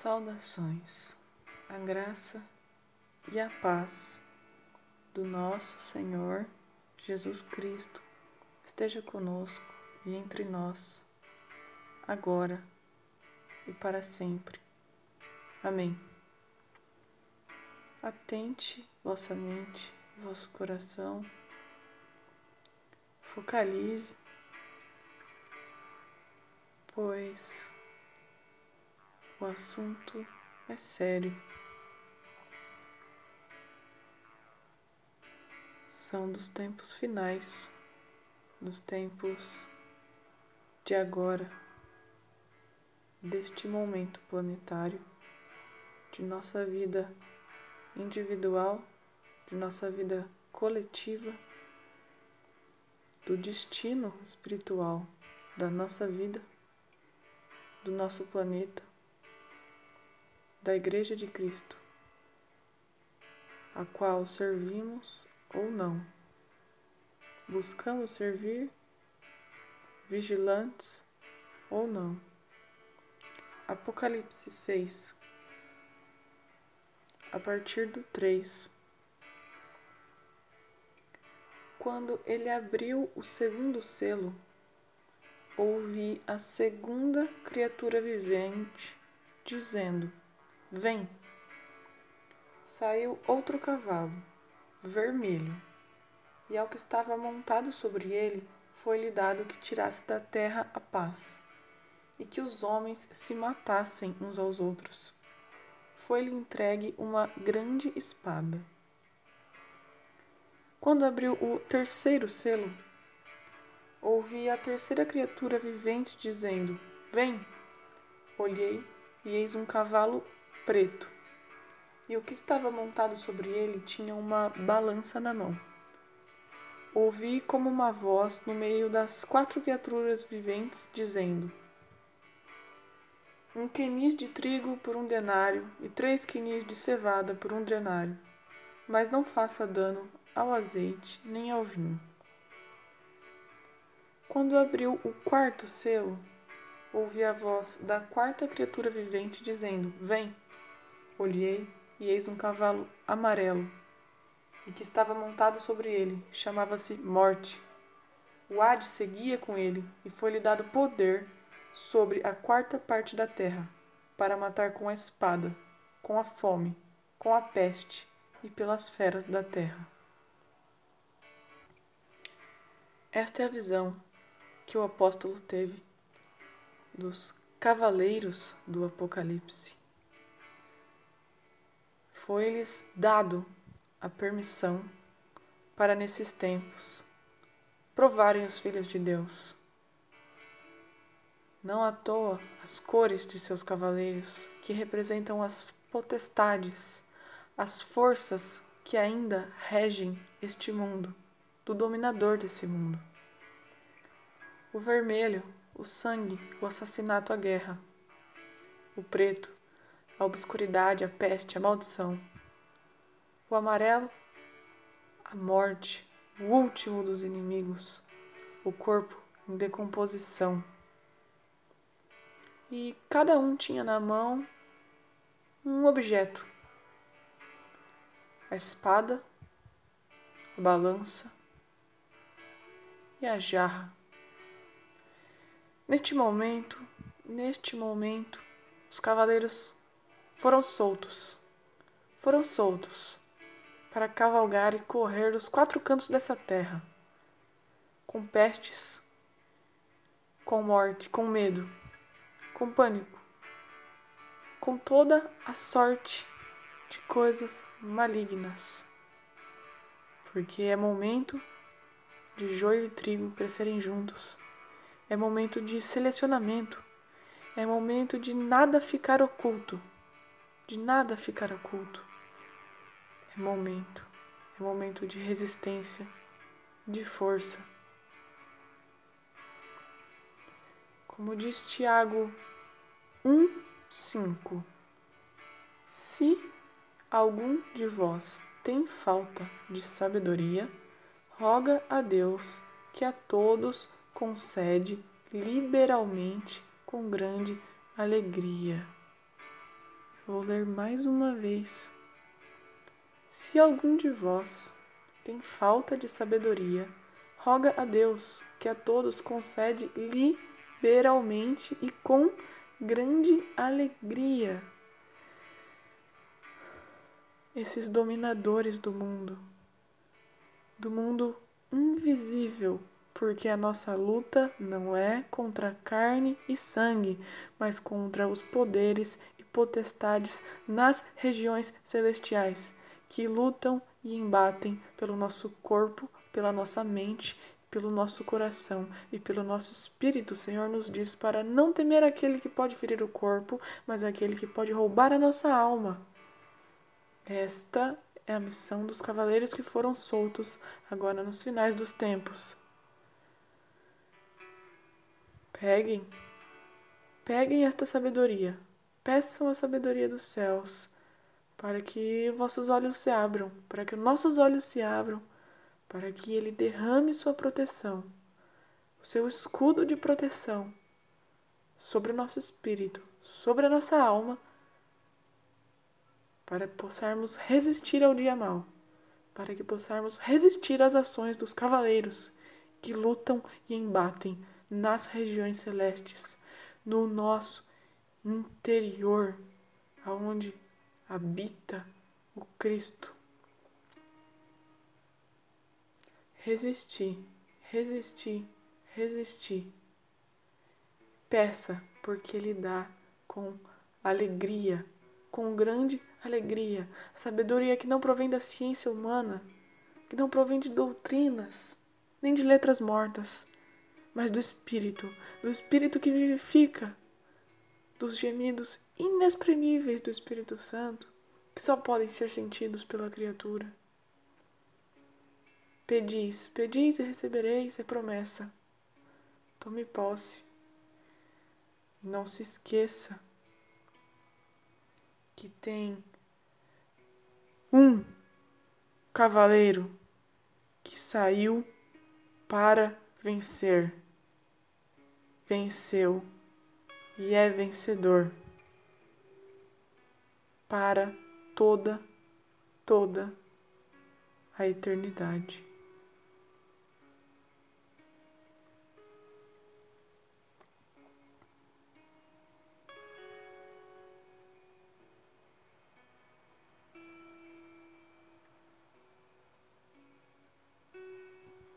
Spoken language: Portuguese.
Saudações, a graça e a paz do nosso Senhor Jesus Cristo esteja conosco e entre nós, agora e para sempre. Amém. Atente vossa mente, vosso coração, focalize, pois o assunto é sério. São dos tempos finais, dos tempos de agora, deste momento planetário, de nossa vida individual, de nossa vida coletiva, do destino espiritual da nossa vida, do nosso planeta da Igreja de Cristo, a qual servimos ou não. Buscamos servir, vigilantes ou não. Apocalipse 6, a partir do 3. Quando ele abriu o segundo selo, ouvi a segunda criatura vivente dizendo: Vem. Saiu outro cavalo, vermelho, e ao que estava montado sobre ele foi-lhe dado que tirasse da terra a paz, e que os homens se matassem uns aos outros. Foi-lhe entregue uma grande espada. Quando abriu o terceiro selo, ouvi a terceira criatura vivente dizendo: Vem. Olhei e eis um cavalo preto, e o que estava montado sobre ele tinha uma balança na mão. Ouvi como uma voz no meio das quatro criaturas viventes dizendo: Um quinis de trigo por um denário e três quinis de cevada por um denário, mas não faça dano ao azeite nem ao vinho. Quando abriu o quarto selo, ouvi a voz da quarta criatura vivente dizendo: Vem. Olhei e eis um cavalo amarelo, e que estava montado sobre ele, chamava-se Morte. O Hades seguia com ele, e foi-lhe dado poder sobre a quarta parte da terra, para matar com a espada, com a fome, com a peste e pelas feras da terra. Esta é a visão que o apóstolo teve dos cavaleiros do Apocalipse foi-lhes dado a permissão para nesses tempos provarem os filhos de Deus. Não à toa as cores de seus cavaleiros, que representam as potestades, as forças que ainda regem este mundo, do dominador desse mundo. O vermelho, o sangue, o assassinato, a guerra. O preto, a obscuridade, a peste, a maldição. O amarelo, a morte, o último dos inimigos, o corpo em decomposição. E cada um tinha na mão um objeto: a espada, a balança e a jarra. Neste momento, neste momento, os cavaleiros foram soltos. Foram soltos para cavalgar e correr dos quatro cantos dessa terra, com pestes, com morte, com medo, com pânico, com toda a sorte de coisas malignas. Porque é momento de joio e trigo crescerem juntos. É momento de selecionamento. É momento de nada ficar oculto de nada ficar oculto. É momento, é momento de resistência, de força. Como diz Tiago 1:5. Se algum de vós tem falta de sabedoria, roga a Deus que a todos concede liberalmente com grande alegria. Vou ler mais uma vez. Se algum de vós tem falta de sabedoria, roga a Deus, que a todos concede liberalmente e com grande alegria. Esses dominadores do mundo, do mundo invisível, porque a nossa luta não é contra carne e sangue, mas contra os poderes potestades nas regiões celestiais, que lutam e embatem pelo nosso corpo, pela nossa mente, pelo nosso coração e pelo nosso espírito. O Senhor nos diz para não temer aquele que pode ferir o corpo, mas aquele que pode roubar a nossa alma. Esta é a missão dos cavaleiros que foram soltos agora nos finais dos tempos. Peguem, peguem esta sabedoria, peçam a sabedoria dos céus, para que vossos olhos se abram, para que nossos olhos se abram, para que Ele derrame sua proteção, o seu escudo de proteção sobre o nosso espírito, sobre a nossa alma, para que possarmos resistir ao dia mal, para que possarmos resistir às ações dos cavaleiros que lutam e embatem nas regiões celestes, no nosso interior, aonde habita o Cristo. Resistir, resistir, resistir. Peça, porque Ele dá com alegria, com grande alegria. Sabedoria que não provém da ciência humana, que não provém de doutrinas, nem de letras mortas, mas do Espírito, do Espírito que vivifica, dos gemidos inexprimíveis do Espírito Santo, que só podem ser sentidos pela criatura. Pedis, pedis e recebereis, é promessa. Tome posse. Não se esqueça que tem um cavaleiro que saiu para vencer venceu e é vencedor para toda, toda a eternidade.